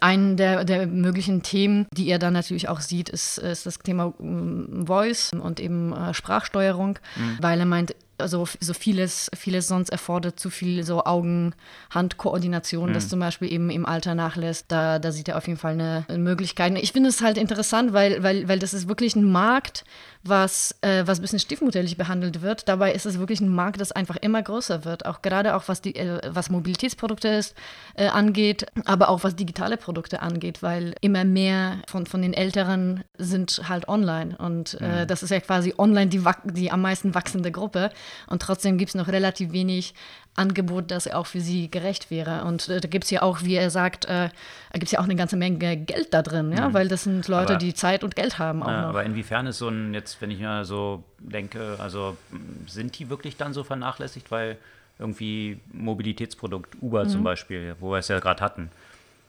ein der, der möglichen Themen, die er dann natürlich auch sieht, ist, ist das Thema ähm, Voice und eben äh, Sprachsteuerung, mhm. weil er meint, also so vieles, vieles sonst erfordert zu viel so Augen-Hand-Koordination, mhm. das zum Beispiel eben im Alter nachlässt. Da, da sieht er auf jeden Fall eine, eine Möglichkeit. Ich finde es halt interessant, weil, weil, weil das ist wirklich ein Markt, was, äh, was ein bisschen stiefmütterlich behandelt wird. Dabei ist es wirklich ein Markt, das einfach immer größer wird. Auch gerade auch was die, äh, was Mobilitätsprodukte ist, äh, angeht, aber auch was digitale Produkte angeht, weil immer mehr von, von den Älteren sind halt online. Und äh, mhm. das ist ja quasi online die, die am meisten wachsende Gruppe. Und trotzdem gibt es noch relativ wenig Angebot, das auch für sie gerecht wäre. Und äh, da gibt es ja auch, wie er sagt, äh, gibt es ja auch eine ganze Menge Geld da drin, ja, mhm. weil das sind Leute, aber, die Zeit und Geld haben. Auch ja, noch. Aber inwiefern ist so ein, jetzt, wenn ich mir so denke, also sind die wirklich dann so vernachlässigt, weil irgendwie Mobilitätsprodukt Uber mhm. zum Beispiel, wo wir es ja gerade hatten,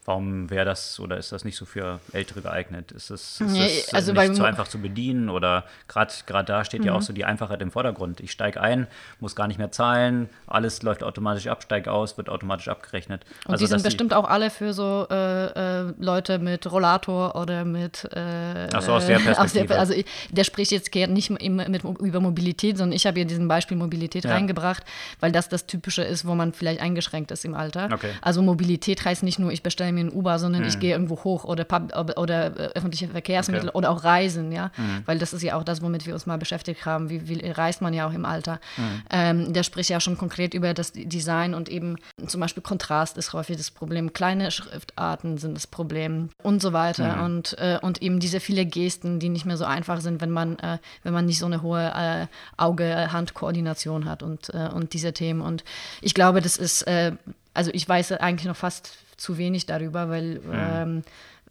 Warum wäre das oder ist das nicht so für Ältere geeignet? Ist es ist also nicht so einfach zu bedienen oder gerade da steht mhm. ja auch mhm. so die Einfachheit im Vordergrund. Ich steige ein, muss gar nicht mehr zahlen, alles läuft automatisch ab, steige aus, wird automatisch abgerechnet. Und also, die sind bestimmt auch alle für so äh, äh, Leute mit Rollator oder mit äh, Ach so, aus der Perspektive. Aus der, also der spricht jetzt nicht mit, über Mobilität, sondern ich habe hier diesen Beispiel Mobilität ja. reingebracht, weil das das Typische ist, wo man vielleicht eingeschränkt ist im Alter. Okay. Also Mobilität heißt nicht nur, ich bestelle mir ein Uber, sondern mhm. ich gehe irgendwo hoch oder, Pub, oder äh, öffentliche Verkehrsmittel okay. oder auch Reisen, ja, mhm. weil das ist ja auch das, womit wir uns mal beschäftigt haben. Wie, wie reist man ja auch im Alter? Mhm. Ähm, der spricht ja schon konkret über das Design und eben zum Beispiel Kontrast ist häufig das Problem, kleine Schriftarten sind das Problem und so weiter mhm. und, äh, und eben diese viele Gesten, die nicht mehr so einfach sind, wenn man, äh, wenn man nicht so eine hohe äh, Auge-Hand-Koordination hat und, äh, und diese Themen und ich glaube, das ist äh, also ich weiß eigentlich noch fast zu wenig darüber, weil Mhm. ähm,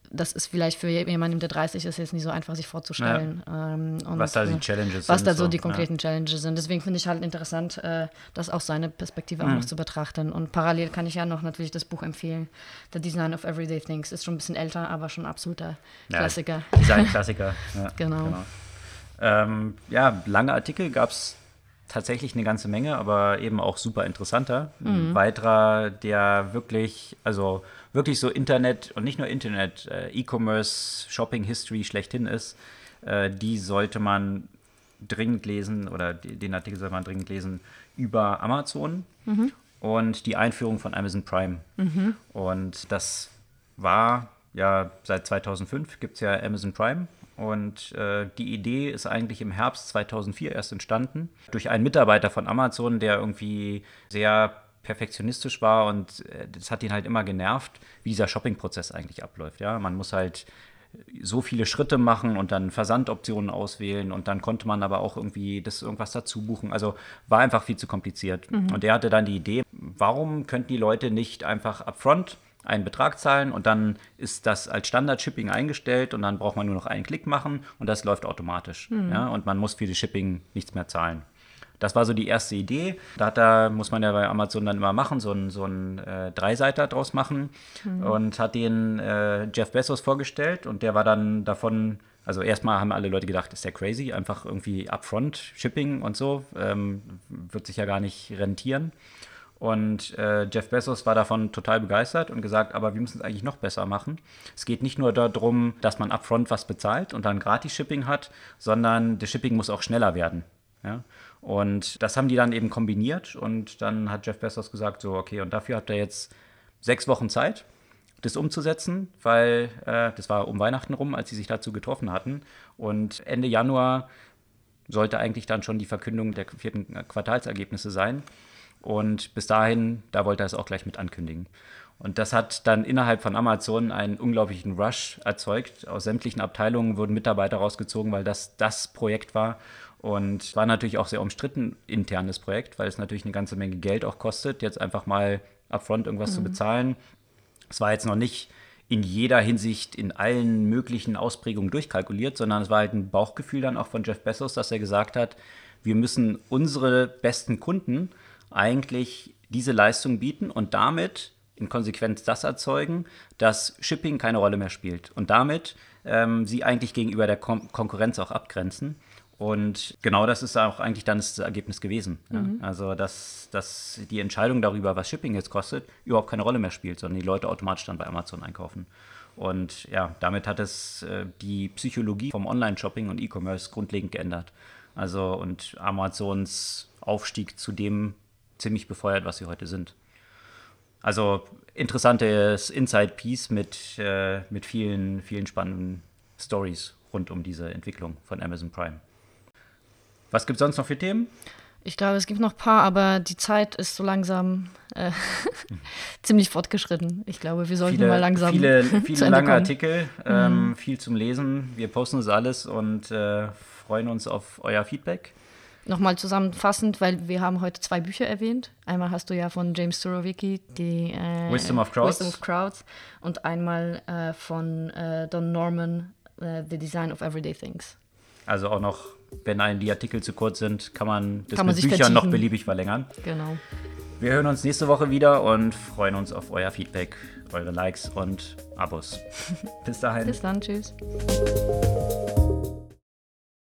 das ist vielleicht für jemanden, der 30 ist, jetzt nicht so einfach sich vorzustellen. Ähm, und, Was da die äh, Challenges Was sind, da so die ja. konkreten Challenges sind. Deswegen finde ich halt interessant, äh, das aus seiner Perspektive Mhm. auch noch zu betrachten. Und parallel kann ich ja noch natürlich das Buch empfehlen. The Design of Everyday Things. Ist schon ein bisschen älter, aber schon absoluter Ja, Klassiker. Design-Klassiker. Ja, Genau. Ähm, ja, lange Artikel gab es tatsächlich eine ganze Menge, aber eben auch super interessanter. Ein weiterer, der wirklich, also wirklich so Internet und nicht nur Internet, äh, E-Commerce, Shopping History schlechthin ist, äh, die sollte man dringend lesen oder die, den Artikel sollte man dringend lesen über Amazon und die Einführung von Amazon Prime. Und das war ja seit 2005 gibt es ja Amazon Prime. Und äh, die Idee ist eigentlich im Herbst 2004 erst entstanden. Durch einen Mitarbeiter von Amazon, der irgendwie sehr perfektionistisch war und äh, das hat ihn halt immer genervt, wie dieser Shopping-Prozess eigentlich abläuft. Ja, man muss halt so viele Schritte machen und dann Versandoptionen auswählen und dann konnte man aber auch irgendwie das irgendwas dazu buchen. Also war einfach viel zu kompliziert. Und er hatte dann die Idee, warum könnten die Leute nicht einfach upfront einen Betrag zahlen und dann ist das als Standard-Shipping eingestellt und dann braucht man nur noch einen Klick machen und das läuft automatisch. Ja? Und man muss für die Shipping nichts mehr zahlen. Das war so die erste Idee. Da er, muss man ja bei Amazon dann immer machen, so einen so einen, äh, Dreiseiter draus machen und hat den äh, Jeff Bezos vorgestellt und der war dann davon, also erstmal haben alle Leute gedacht, ist der crazy, einfach irgendwie upfront Shipping und so, ähm, wird sich ja gar nicht rentieren. Und äh, Jeff Bezos war davon total begeistert und gesagt, aber wir müssen es eigentlich noch besser machen. Es geht nicht nur darum, dass man upfront was bezahlt und dann gratis Shipping hat, sondern das Shipping muss auch schneller werden. Ja? Und das haben die dann eben kombiniert und dann hat Jeff Bezos gesagt, so, okay, und dafür habt ihr jetzt sechs Wochen Zeit, das umzusetzen, weil äh, das war um Weihnachten rum, als sie sich dazu getroffen hatten. Und Ende Januar sollte eigentlich dann schon die Verkündung der vierten Quartalsergebnisse sein. Und bis dahin, da wollte er es auch gleich mit ankündigen. Und das hat dann innerhalb von Amazon einen unglaublichen Rush erzeugt. Aus sämtlichen Abteilungen wurden Mitarbeiter rausgezogen, weil das das Projekt war. Und war natürlich auch sehr umstritten internes Projekt, weil es natürlich eine ganze Menge Geld auch kostet, jetzt einfach mal upfront irgendwas zu bezahlen. Es war jetzt noch nicht in jeder Hinsicht in allen möglichen Ausprägungen durchkalkuliert, sondern es war halt ein Bauchgefühl dann auch von Jeff Bezos, dass er gesagt hat, wir müssen unsere besten Kunden eigentlich diese Leistung bieten und damit in Konsequenz das erzeugen, dass Shipping keine Rolle mehr spielt und damit ähm, sie eigentlich gegenüber der Kon Konkurrenz auch abgrenzen. Und genau das ist auch eigentlich dann das Ergebnis gewesen. Ja? Also, dass, dass die Entscheidung darüber, was Shipping jetzt kostet, überhaupt keine Rolle mehr spielt, sondern die Leute automatisch dann bei Amazon einkaufen. Und ja, damit hat es äh, die Psychologie vom Online-Shopping und E-Commerce grundlegend geändert. Also, und Amazons Aufstieg zu dem ziemlich befeuert, was sie heute sind. Also interessantes Inside-Piece mit, äh, mit vielen, vielen spannenden Stories rund um diese Entwicklung von Amazon Prime. Was gibt es sonst noch für Themen? Ich glaube, es gibt noch ein paar, aber die Zeit ist so langsam äh, ziemlich fortgeschritten. Ich glaube, wir sollten mal langsam viele, viele lange. Artikel, ähm, viel zum Lesen. Wir posten das alles und äh, freuen uns auf euer Feedback. Nochmal zusammenfassend, weil wir haben heute zwei Bücher erwähnt. Einmal hast du ja von James Surowiecki die äh, Wisdom of Crowds. Wisdom of Crowds und einmal äh, von äh, Don Norman äh, The Design of Everyday Things. Also auch noch, wenn einem die Artikel zu kurz sind, kann man das Kann man mit sich Büchern noch vertiefen. beliebig verlängern. Genau. Wir hören uns nächste Woche wieder und freuen uns auf euer Feedback, eure Likes und Abos. Bis dahin. Bis dann, tschüss.